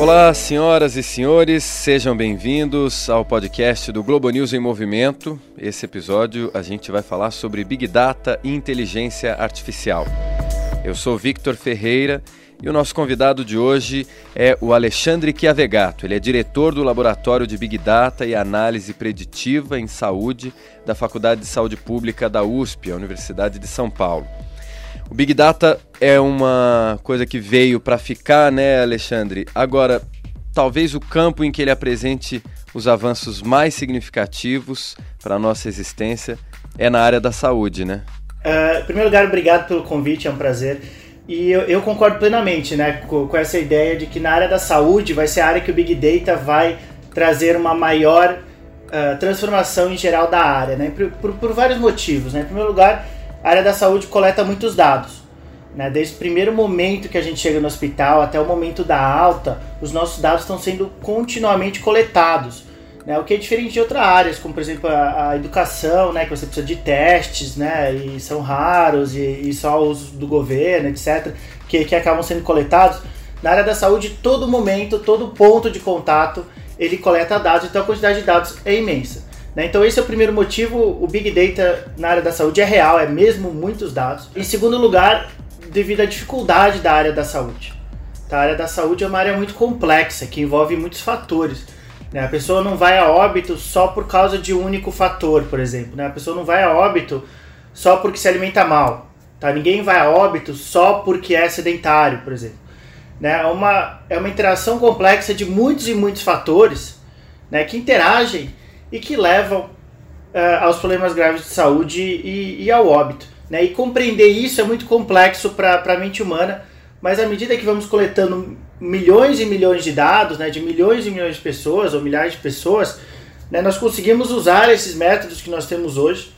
Olá, senhoras e senhores, sejam bem-vindos ao podcast do Globo News em Movimento. Esse episódio a gente vai falar sobre Big Data e inteligência artificial. Eu sou Victor Ferreira e o nosso convidado de hoje é o Alexandre Chiavegato. Ele é diretor do Laboratório de Big Data e Análise Preditiva em Saúde da Faculdade de Saúde Pública da USP, a Universidade de São Paulo. O Big Data é uma coisa que veio para ficar, né, Alexandre? Agora, talvez o campo em que ele apresente os avanços mais significativos para a nossa existência é na área da saúde, né? Uh, em primeiro lugar, obrigado pelo convite, é um prazer. E eu, eu concordo plenamente né, com, com, essa ideia de que na área da saúde vai ser a área que o Big Data vai trazer uma maior uh, transformação em geral da área, né, por, por, por, vários motivos. Né? Em primeiro lugar, a área da saúde coleta muitos dados. Né? Desde o primeiro momento que a gente chega no hospital até o momento da alta, os nossos dados estão sendo continuamente coletados. Né, o que é diferente de outras áreas, como por exemplo a, a, educação, né, que você precisa de testes, né, e são raros, e, e só os do governo, etc., que, que acabam sendo coletados. Na área da saúde, todo momento, todo ponto de contato, ele coleta dados, então a quantidade de dados é imensa. Né? Então esse é o primeiro motivo, o Big Data na área da saúde é real, é mesmo muitos dados. Em segundo lugar, devido à dificuldade da área da saúde. Tá? A área da saúde é uma área muito complexa, que envolve muitos fatores. Né? A pessoa não vai a óbito só por causa de um único fator, por exemplo. Né? A pessoa não vai a óbito só porque se alimenta mal. Tá? Ninguém vai a óbito só porque é sedentário, por exemplo. Né? É, uma, é uma interação complexa de muitos e muitos fatores né, que interagem e que levam uh, aos problemas graves de saúde e, e ao óbito. Né? E compreender isso é muito complexo para a mente humana, mas à medida que vamos coletando milhões e milhões de dados, né, de milhões e milhões de pessoas ou milhares de pessoas, né, nós conseguimos usar esses métodos que nós temos hoje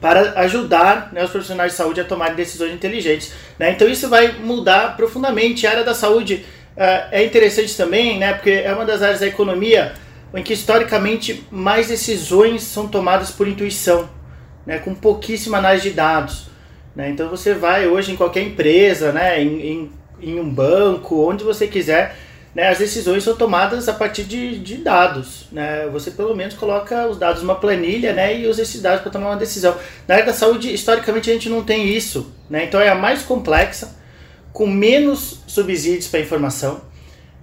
para ajudar né, os profissionais de saúde a tomar decisões inteligentes. Né? Então isso vai mudar profundamente. A área da saúde uh, é interessante também, né, porque é uma das áreas da economia em que historicamente mais decisões são tomadas por intuição, né, com pouquíssima análise de dados. Né? Então você vai hoje em qualquer empresa, né, em, em em um banco, onde você quiser, né, as decisões são tomadas a partir de, de dados. Né? Você pelo menos coloca os dados numa planilha né, e usa esses dados para tomar uma decisão. Na área da saúde, historicamente, a gente não tem isso. Né? Então é a mais complexa, com menos subsídios para informação.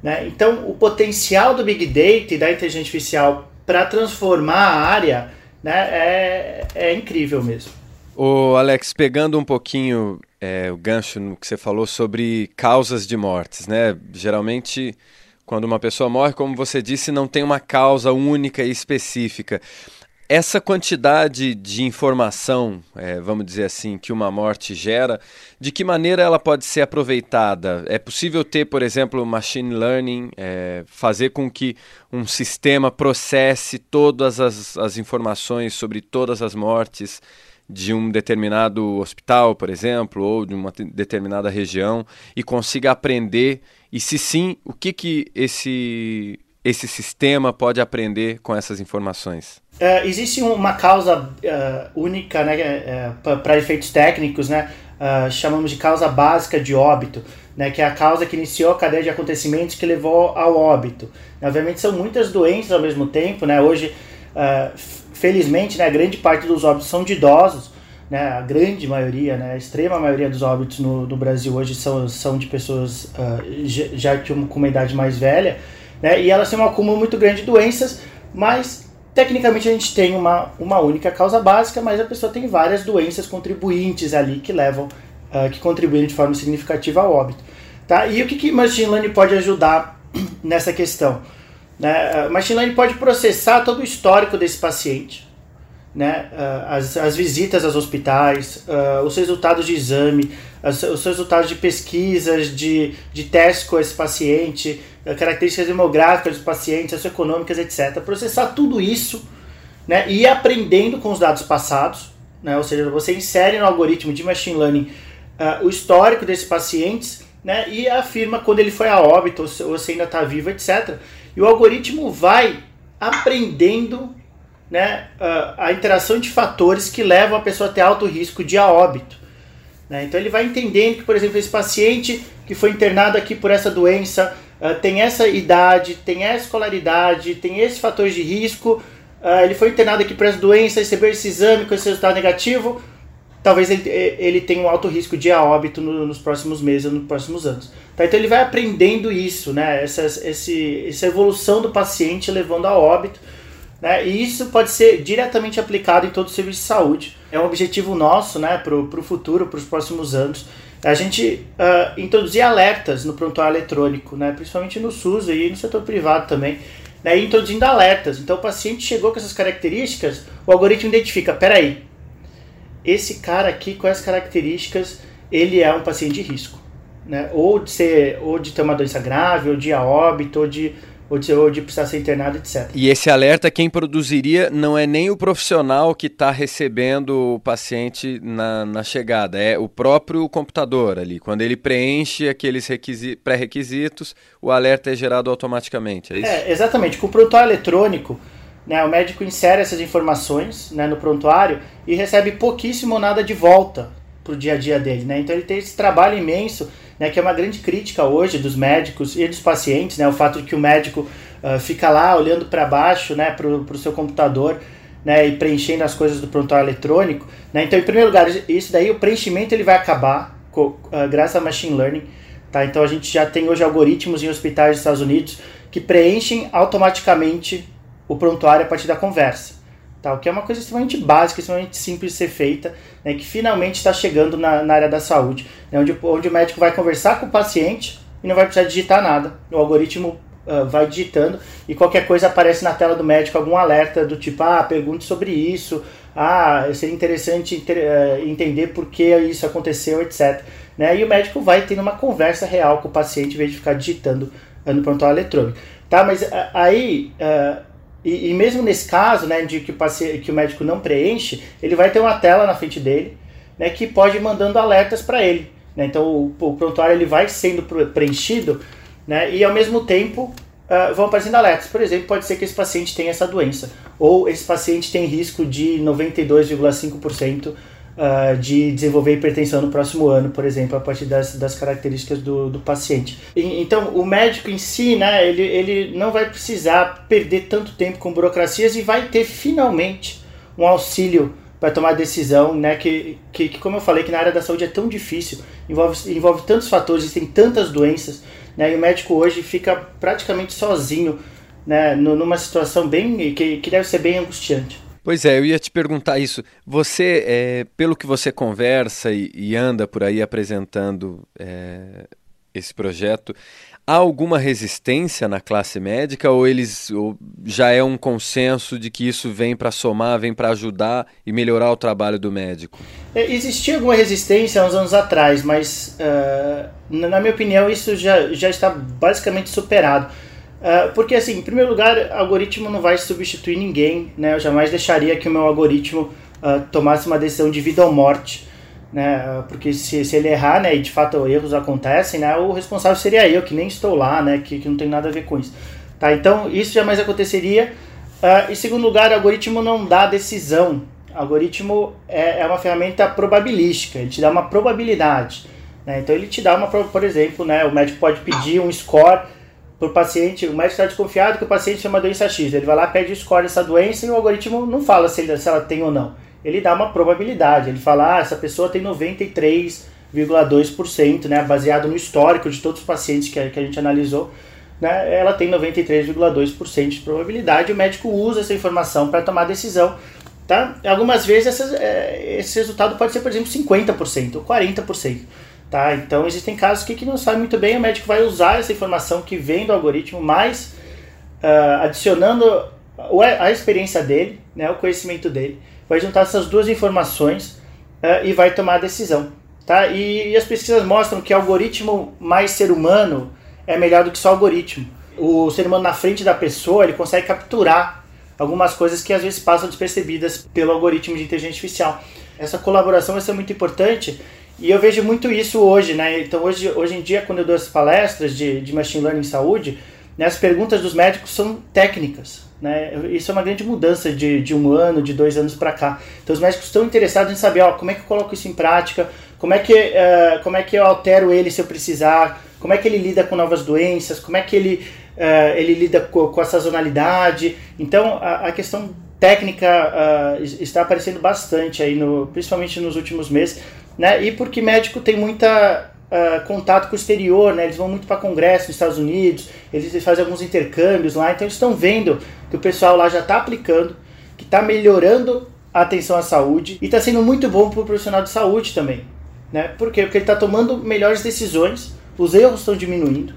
Né? Então o potencial do Big Data e da inteligência artificial para transformar a área né, é, é incrível mesmo. O Alex, pegando um pouquinho é, o gancho no que você falou sobre causas de mortes, né? Geralmente, quando uma pessoa morre, como você disse, não tem uma causa única e específica. Essa quantidade de informação, é, vamos dizer assim, que uma morte gera, de que maneira ela pode ser aproveitada? É possível ter, por exemplo, machine learning, é, fazer com que um sistema processe todas as, as informações sobre todas as mortes de um determinado hospital, por exemplo, ou de uma determinada região e consiga aprender e se sim, o que que esse esse sistema pode aprender com essas informações? É, existe uma causa uh, única né, é, para efeitos técnicos, né, chamamos de causa básica de óbito, né, que é a causa que iniciou a cadeia de acontecimentos que levou ao óbito. Obviamente são muitas doenças ao mesmo tempo, né, hoje felizmente, né, a grande parte dos óbitos são de idosos, né, a grande maioria, né, a extrema maioria dos óbitos no, no Brasil hoje são, são de pessoas uh, já com uma idade mais velha, né, e elas têm um acúmulo muito grande de doenças, mas tecnicamente a gente tem uma, uma única causa básica, mas a pessoa tem várias doenças contribuintes ali que levam, uh, que contribuem de forma significativa ao óbito. Tá? E o que, que Machine Learning pode ajudar nessa questão? Né? Machine Learning pode processar todo o histórico desse paciente, né? as, as visitas aos hospitais, uh, os resultados de exame, os resultados de pesquisas, de, de testes com esse paciente, uh, características demográficas dos pacientes, socioeconômicas, etc. Processar tudo isso né? e ir aprendendo com os dados passados, né? ou seja, você insere no algoritmo de Machine Learning uh, o histórico desses pacientes né? e afirma quando ele foi a óbito ou se ainda está vivo, etc. E o algoritmo vai aprendendo né, a interação de fatores que levam a pessoa a ter alto risco de a óbito. Né? Então ele vai entendendo que, por exemplo, esse paciente que foi internado aqui por essa doença uh, tem essa idade, tem essa escolaridade, tem esse fator de risco, uh, ele foi internado aqui por essa doença, recebeu esse exame com esse resultado negativo, talvez ele, ele tenha um alto risco de a óbito no, nos próximos meses, nos próximos anos. Tá? Então ele vai aprendendo isso, né? essa, esse, essa evolução do paciente levando a óbito. Né? E isso pode ser diretamente aplicado em todo o serviço de saúde. É um objetivo nosso né, para o futuro, para os próximos anos. A gente uh, introduzir alertas no prontuário eletrônico, né, principalmente no SUS e no setor privado também, né, introduzindo alertas. Então o paciente chegou com essas características, o algoritmo identifica, peraí, esse cara aqui com essas características, ele é um paciente de risco. Né? Ou de ser, ou de ter uma doença grave, ou de a óbito, ou de ou de, ou de precisar ser internado, etc. E esse alerta, quem produziria não é nem o profissional que está recebendo o paciente na, na chegada, é o próprio computador ali. Quando ele preenche aqueles pré-requisitos, o alerta é gerado automaticamente, é isso? É, exatamente. Com o prontuário eletrônico, né, o médico insere essas informações né, no prontuário e recebe pouquíssimo ou nada de volta para o dia a dia dele. Né? Então ele tem esse trabalho imenso né, que é uma grande crítica hoje dos médicos e dos pacientes, né, o fato de que o médico uh, fica lá olhando para baixo, né, para o seu computador, né, e preenchendo as coisas do prontuário eletrônico. Né, então, em primeiro lugar, isso daí, o preenchimento ele vai acabar com, uh, graças a machine learning. Tá? Então, a gente já tem hoje algoritmos em hospitais dos Estados Unidos que preenchem automaticamente o prontuário a partir da conversa tal, que é uma coisa extremamente básica, extremamente simples de ser feita, né, que finalmente está chegando na, na, área da saúde, né, onde, onde o médico vai conversar com o paciente e não vai precisar digitar nada. O algoritmo uh, vai digitando e qualquer coisa aparece na tela do médico, algum alerta do tipo, ah, pergunte sobre isso, ah, seria interessante inter, uh, entender por que isso aconteceu, etc. Né, e o médico vai tendo uma conversa real com o paciente em vez de ficar digitando uh, no prontuário eletrônico. Tá, mas aí e, e, mesmo nesse caso, né, de que o, paciente, que o médico não preenche, ele vai ter uma tela na frente dele, né, que pode ir mandando alertas para ele. Né? Então o, o, prontuário ele vai sendo preenchido, né, e ao mesmo tempo uh, vão aparecendo alertas. Por exemplo, pode ser que esse paciente tenha essa doença, ou esse paciente tem risco de 92,5% uh, de desenvolver hipertensão no próximo ano, por exemplo, a partir das, das características do, do paciente. E, então, o médico em si, né, ele, ele não vai precisar perder tanto tempo com burocracias e vai ter finalmente um auxílio para tomar decisão, né, que, que, que, como eu falei, que na área da saúde é tão difícil, envolve, envolve tantos fatores, tem tantas doenças, né, e o médico hoje fica praticamente sozinho, né, numa situação bem, que, que deve ser bem angustiante. Pois é, eu ia te perguntar isso. Você, é, pelo que você conversa e, e anda por aí apresentando é, esse projeto, há alguma resistência na classe médica ou eles ou já é um consenso de que isso vem para somar, vem para ajudar e melhorar o trabalho do médico? É, existia alguma resistência uns anos atrás, mas uh, na minha opinião isso já, já está basicamente superado. Uh, porque, assim, em primeiro lugar, algoritmo não vai substituir ninguém, né? Eu jamais deixaria que o meu algoritmo uh, tomasse uma decisão de vida ou morte, né? Porque se, se ele errar, né, e de fato erros acontecem, né, o responsável seria eu, que nem estou lá, né, que, que não tem nada a ver com isso. Tá? Então, isso jamais aconteceria. Uh, em segundo lugar, algoritmo não dá decisão. Algoritmo é, é uma ferramenta probabilística, ele te dá uma probabilidade. Né? Então, ele te dá uma, por exemplo, né, o médico pode pedir um score para o paciente, o médico está desconfiado que o paciente tem uma doença X. Ele vai lá, pede o score dessa doença e o algoritmo não fala se, ele, se ela tem ou não. Ele dá uma probabilidade. Ele fala, ah, essa pessoa tem 93,2%, né, baseado no histórico de todos os pacientes que a, que a gente analisou. Né, ela tem 93,2% de probabilidade. O médico usa essa informação para tomar decisão. Tá? Algumas vezes é, esse resultado pode ser, por exemplo, 50% ou 40%. Tá? Então existem casos que, que não sabe muito bem, o médico vai usar essa informação que vem do algoritmo, mas uh, adicionando a experiência dele, né, o conhecimento dele, vai juntar essas duas informações uh, e vai tomar a decisão. Tá? E, e, as pesquisas mostram que algoritmo mais ser humano é melhor do que só algoritmo. O ser humano na frente da pessoa ele consegue capturar algumas coisas que às vezes passam despercebidas pelo algoritmo de inteligência artificial. Essa colaboração vai ser muito importante e eu vejo muito isso hoje, né? Então, hoje, hoje em dia, quando eu dou as palestras de, de Machine Learning em saúde, né, as perguntas dos médicos são técnicas. Né? Isso é uma grande mudança de, de um ano, de dois anos para cá. Então os médicos estão interessados em saber ó, como é que eu coloco isso em prática, como é, que, uh, como é que eu altero ele se eu precisar, como é que ele lida com novas doenças, como é que ele, uh, ele lida com, com, a sazonalidade. Então a, a questão técnica uh, está aparecendo bastante aí, no, principalmente nos últimos meses, né? E porque médico tem muita uh, contato com o exterior, né? Eles vão muito para congresso nos Estados Unidos, eles fazem alguns intercâmbios lá, então eles estão vendo que o pessoal lá já está aplicando, que está melhorando a atenção à saúde e está sendo muito bom para o profissional de saúde também, né? Por quê? Porque ele está tomando melhores decisões, os erros estão diminuindo,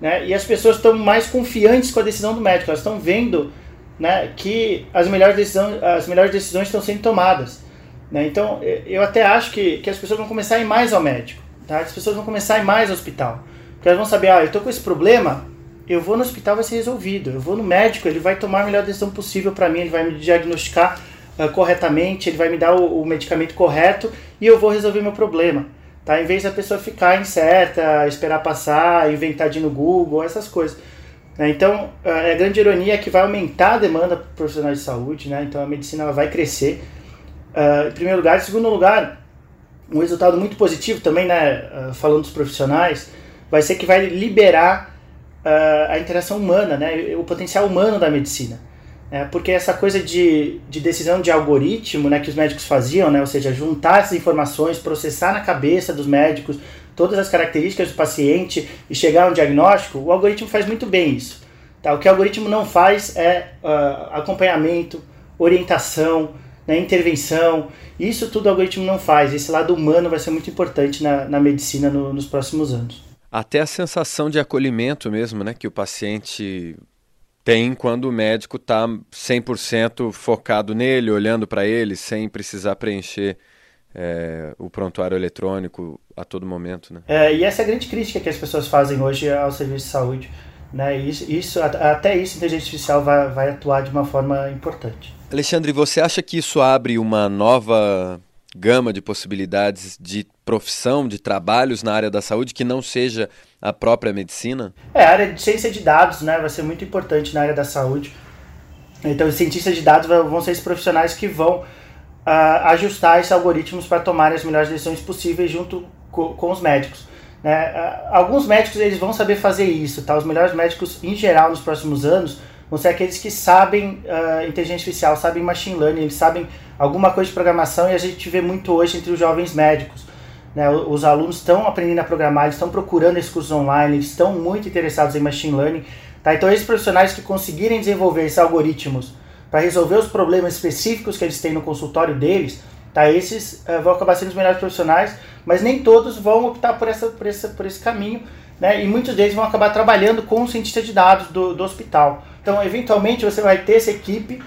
né? E as pessoas estão mais confiantes com a decisão do médico, elas estão vendo né, que as melhores, decisões, as melhores decisões estão sendo tomadas. Né? Então, eu até acho que, que as pessoas vão começar a ir mais ao médico. Tá? As pessoas vão começar a ir mais ao hospital. Porque elas vão saber, ah, eu estou com esse problema, eu vou no hospital, vai ser resolvido. Eu vou no médico, ele vai tomar a melhor decisão possível para mim, ele vai me diagnosticar uh, corretamente, ele vai me dar o, o, medicamento correto e eu vou resolver meu problema. Tá? Em vez da pessoa ficar incerta, esperar passar, inventar de no Google, essas coisas. Né? Então, a grande ironia é que vai aumentar a demanda por profissionais de saúde, né? então a medicina vai crescer. Uh, em primeiro lugar. Em segundo lugar, um resultado muito positivo também, né, uh, falando dos profissionais, vai ser que vai liberar uh, a interação humana, né, o potencial humano da medicina. É, porque essa coisa de, de decisão de algoritmo né, que os médicos faziam, né, ou seja, juntar essas informações, processar na cabeça dos médicos todas as características do paciente e chegar a um diagnóstico, o algoritmo faz muito bem isso. Tá? O que o algoritmo não faz é uh, acompanhamento, orientação, né, intervenção. Isso tudo o algoritmo não faz. Esse lado humano vai ser muito importante na, na medicina no, nos próximos anos. Até a sensação de acolhimento mesmo, né, que o paciente tem quando o médico está 100% focado nele, olhando para ele, sem precisar preencher é, o prontuário eletrônico a todo momento. Né? É, e essa é a grande crítica que as pessoas fazem hoje ao serviço de saúde. Né? Isso, isso, até isso a inteligência artificial vai, vai atuar de uma forma importante. Alexandre, você acha que isso abre uma nova gama de possibilidades de profissão, de trabalhos na área da saúde que não seja a própria medicina? É, a área de ciência de dados né, vai ser muito importante na área da saúde. Então, os cientistas de dados vão ser esses profissionais que vão uh, ajustar esses algoritmos para tomar as melhores decisões possíveis junto com os médicos. Né? Alguns médicos eles vão saber fazer isso, tá? Os melhores médicos, em geral, nos próximos anos, vão ser aqueles que sabem uh, inteligência artificial, sabem machine learning, eles sabem alguma coisa de programação e a gente vê muito hoje entre os jovens médicos. Né? Os alunos estão aprendendo a programar, eles estão procurando esses cursos online, eles estão muito interessados em machine learning. Tá? Então, esses profissionais que conseguirem desenvolver esses algoritmos para resolver os problemas específicos que eles têm no consultório deles, tá? esses uh, vão acabar sendo os melhores profissionais, mas nem todos vão optar por, essa, por, essa, por esse caminho. Né? E muitos deles vão acabar trabalhando com o cientista de dados do, do hospital. Então, eventualmente, você vai ter essa equipe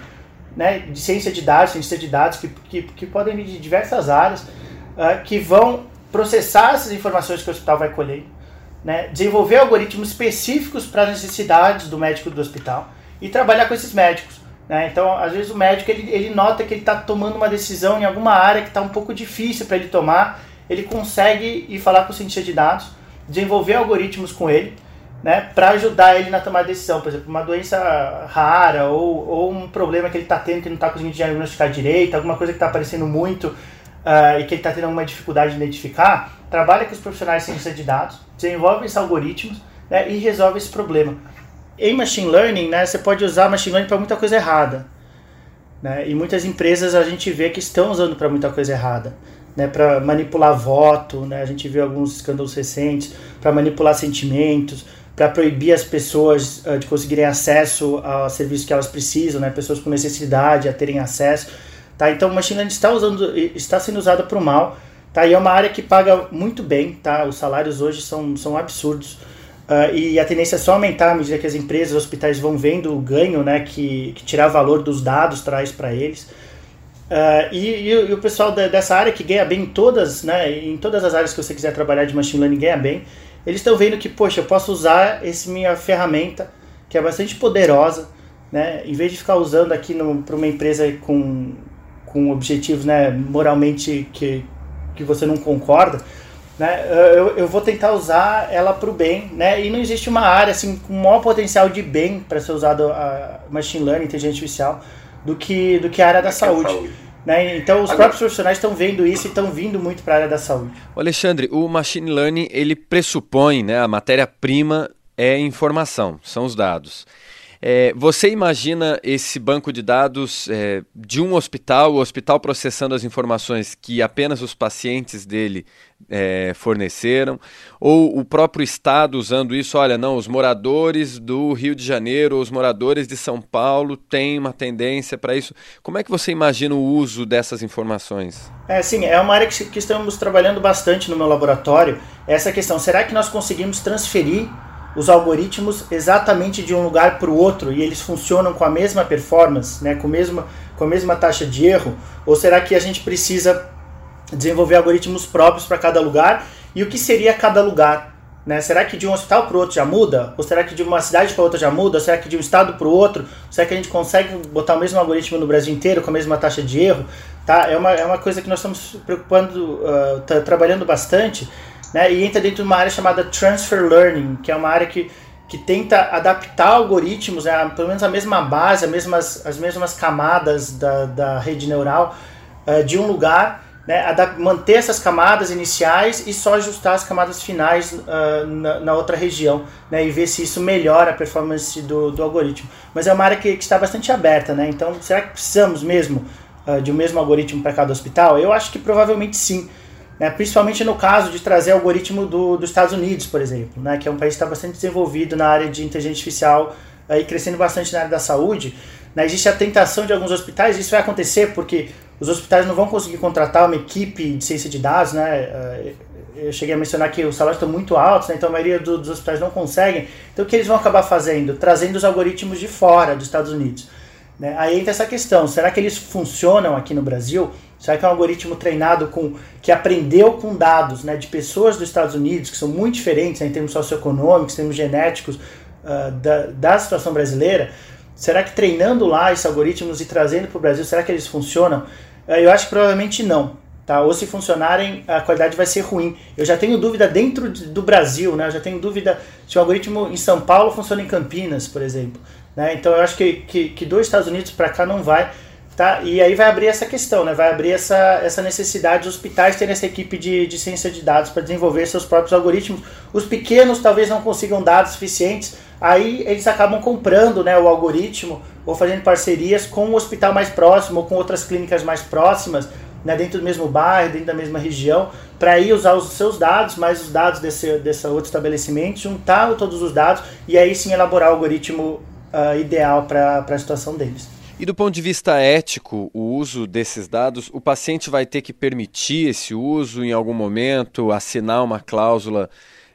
né, de ciência de dados, cientista de dados, que, que, que podem vir de diversas áreas, uh, que vão processar essas informações que o hospital vai colher, né, desenvolver algoritmos específicos para as necessidades do médico do hospital e trabalhar com esses médicos. Né? Então, às vezes, o médico ele, ele nota que ele está tomando uma decisão em alguma área que está um pouco difícil para ele tomar, ele consegue ir falar com o cientista de dados, desenvolver algoritmos com ele né, para ajudar ele na tomada de decisão. Por exemplo, uma doença rara ou, ou um problema que ele está tendo que não está conseguindo diagnosticar direito, alguma coisa que está aparecendo muito uh, e que ele está tendo alguma dificuldade de identificar, trabalha com os profissionais de ciência de dados, desenvolve esses algoritmos né, e resolve esse problema. Em machine learning, né, você pode usar machine learning para muita coisa errada. Né, e muitas empresas a gente vê que estão usando para muita coisa errada né, para manipular voto, né, a gente viu alguns escândalos recentes, para manipular sentimentos, para proibir as pessoas uh, de conseguirem acesso a serviços que elas precisam, né, pessoas com necessidade a terem acesso. Tá? Então, machine learning está, usando, está sendo usado para o mal, tá? e é uma área que paga muito bem, tá? os salários hoje são, são absurdos. Uh, e a tendência é só aumentar à medida que as empresas, os hospitais vão vendo o ganho né, que, que tirar valor dos dados traz para eles. Uh, e, e, o pessoal de, dessa área que ganha bem em todas, né, em todas as áreas que você quiser trabalhar de machine learning ganha bem, eles estão vendo que, poxa, eu posso usar essa minha ferramenta, que é bastante poderosa, né, em vez de ficar usando aqui para uma empresa com, com objetivos né, moralmente que, que você não concorda, né, eu, eu vou tentar usar ela para o bem, né, e não existe uma área assim com maior potencial de bem para ser usado a machine learning, inteligência artificial, do que do que a área da saúde. saúde. Né? Então os próprios profissionais estão vendo isso e estão vindo muito para a área da saúde. O Alexandre, o machine learning ele pressupõe, né, a matéria-prima é informação, são os dados. É, você imagina esse banco de dados é, de um hospital, o hospital processando as informações que apenas os pacientes dele é, forneceram, ou o próprio Estado usando isso? Olha, não, os moradores do Rio de Janeiro, os moradores de São Paulo têm uma tendência para isso. Como é que você imagina o uso dessas informações? É, sim, é uma área que, que estamos trabalhando bastante no meu laboratório. Essa questão, será que nós conseguimos transferir os algoritmos exatamente de um lugar para o outro e eles funcionam com a mesma performance, né, com, mesma, com a mesma taxa de erro? Ou será que a gente precisa desenvolver algoritmos próprios para cada lugar? E o que seria cada lugar? Né? Será que de um hospital para o outro já muda? Ou será que de uma cidade para outra já muda? Ou será que de um estado para o outro? Será que a gente consegue botar o mesmo algoritmo no Brasil inteiro com a mesma taxa de erro? Tá? É, uma, é uma coisa que nós estamos preocupando, uh, trabalhando bastante né, e entra dentro de uma área chamada Transfer Learning, que é uma área que, que tenta adaptar algoritmos, né, pelo menos a mesma base, as mesmas, as mesmas camadas da, da rede neural uh, de um lugar, né, manter essas camadas iniciais e só ajustar as camadas finais uh, na, na, outra região né, e ver se isso melhora a performance do, do algoritmo. Mas é uma área que, que está bastante aberta, né, então será que precisamos mesmo uh, de um mesmo algoritmo para cada hospital? Eu acho que provavelmente sim né, principalmente no caso de trazer algoritmo do, dos Estados Unidos, por exemplo, né, que é um país que está bastante desenvolvido na área de inteligência artificial e crescendo bastante na área da saúde. Né, existe a tentação de alguns hospitais, isso vai acontecer porque os hospitais não vão conseguir contratar uma equipe de ciência de dados, né? Eh, eu cheguei a mencionar que os salários estão muito altos, né, então a maioria do, dos hospitais não conseguem. Então o que eles vão acabar fazendo? Trazendo os algoritmos de fora dos Estados Unidos. Né? Aí entra essa questão: será que eles funcionam aqui no Brasil? Será que é um algoritmo treinado com que aprendeu com dados né, de pessoas dos Estados Unidos que são muito diferentes né, em termos socioeconômicos, em termos genéticos uh, da, da situação brasileira? Será que treinando lá esses algoritmos e trazendo para o Brasil, será que eles funcionam? Uh, eu acho que provavelmente não. Tá? Ou se funcionarem, a qualidade vai ser ruim. Eu já tenho dúvida dentro do Brasil, né? eu já tenho dúvida se o algoritmo em São Paulo funciona em Campinas, por exemplo. Né? Então eu acho que, que, que dos Estados Unidos para cá não vai. Tá? E aí vai abrir essa questão, né? vai abrir essa, essa necessidade dos hospitais terem essa equipe de, de ciência de dados para desenvolver seus próprios algoritmos. Os pequenos talvez não consigam dados suficientes, aí eles acabam comprando né, o algoritmo ou fazendo parcerias com o um hospital mais próximo ou com outras clínicas mais próximas, né, dentro do mesmo bairro, dentro da mesma região, para ir usar os seus dados, mais os dados desse, desse outro estabelecimento, juntar todos os dados e aí sim elaborar o algoritmo uh, ideal para a situação deles. E do ponto de vista ético, o uso desses dados, o paciente vai ter que permitir esse uso em algum momento, assinar uma cláusula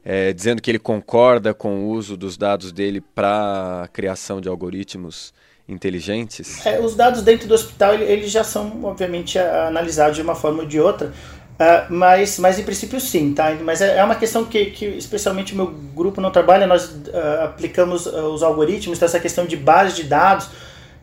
é, dizendo que ele concorda com o uso dos dados dele para a criação de algoritmos inteligentes? É, os dados dentro do hospital eles já são, obviamente, analisados de uma forma ou de outra, uh, mas, mas em princípio sim, tá? Mas é, é uma questão que, que especialmente o meu grupo não trabalha, nós uh, aplicamos uh, os algoritmos, então essa questão de base de dados,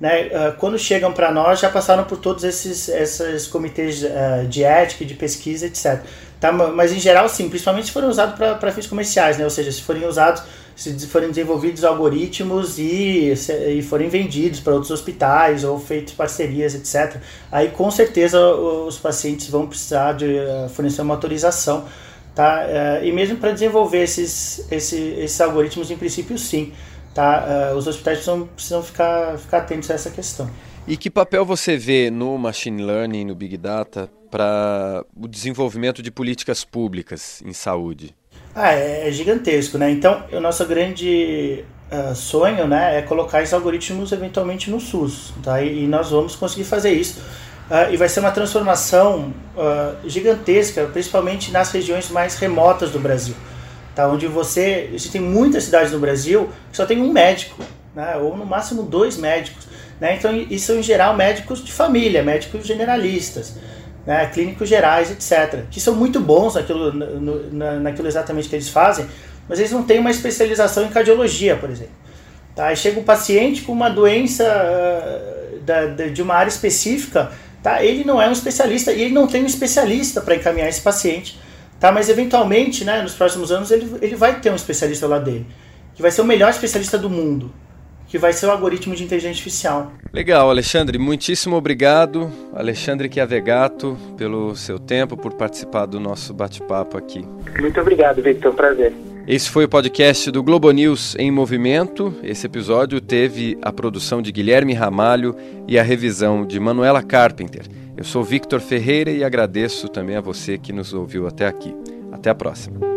né, uh, quando chegam para nós, já passaram por todos esses, esses comitês uh, de ética, de pesquisa, etc. Tá? Mas em geral, sim, principalmente se forem usados para fins comerciais, né? ou seja, se forem usados, se forem desenvolvidos algoritmos e, se, e forem vendidos para outros hospitais ou feitos parcerias, etc. Aí com certeza os pacientes vão precisar de uh, fornecer uma autorização. Tá? e mesmo para desenvolver esses, esses, esses algoritmos, em princípio, sim. Tá? Uh, os hospitais precisam, precisam ficar, ficar atentos a essa questão. E que papel você vê no machine learning, no big data, para o desenvolvimento de políticas públicas em saúde? Ah, é, é gigantesco, né? Então, o nosso grande uh, sonho, né, é colocar esses algoritmos eventualmente no SUS, tá? E, e nós vamos conseguir fazer isso. Uh, e vai ser uma transformação uh, gigantesca, principalmente nas regiões mais remotas do Brasil tá? onde você. Existem muitas cidades no Brasil que só tem um médico, né? ou no máximo dois médicos. Né? Então, isso são em geral médicos de família, médicos generalistas, né? clínicos gerais, etc. Que são muito bons naquilo, na, naquilo exatamente que eles fazem, mas eles não têm uma especialização em cardiologia, por exemplo. Tá? Aí chega um paciente com uma doença uh, da, de uma área específica, tá? ele não é um especialista e ele não tem um especialista para encaminhar esse paciente Tá, mas eventualmente, né, nos próximos anos, ele, ele vai ter um especialista lá dele, que vai ser o melhor especialista do mundo, que vai ser o algoritmo de inteligência artificial. Legal, Alexandre, muitíssimo obrigado, Alexandre Chiavegato, pelo seu tempo, por participar do nosso bate-papo aqui. Muito obrigado, Victor, prazer. Esse foi o podcast do Globo News em Movimento. Esse episódio teve a produção de Guilherme Ramalho e a revisão de Manuela Carpenter. Eu sou Victor Ferreira e agradeço também a você que nos ouviu até aqui. Até a próxima.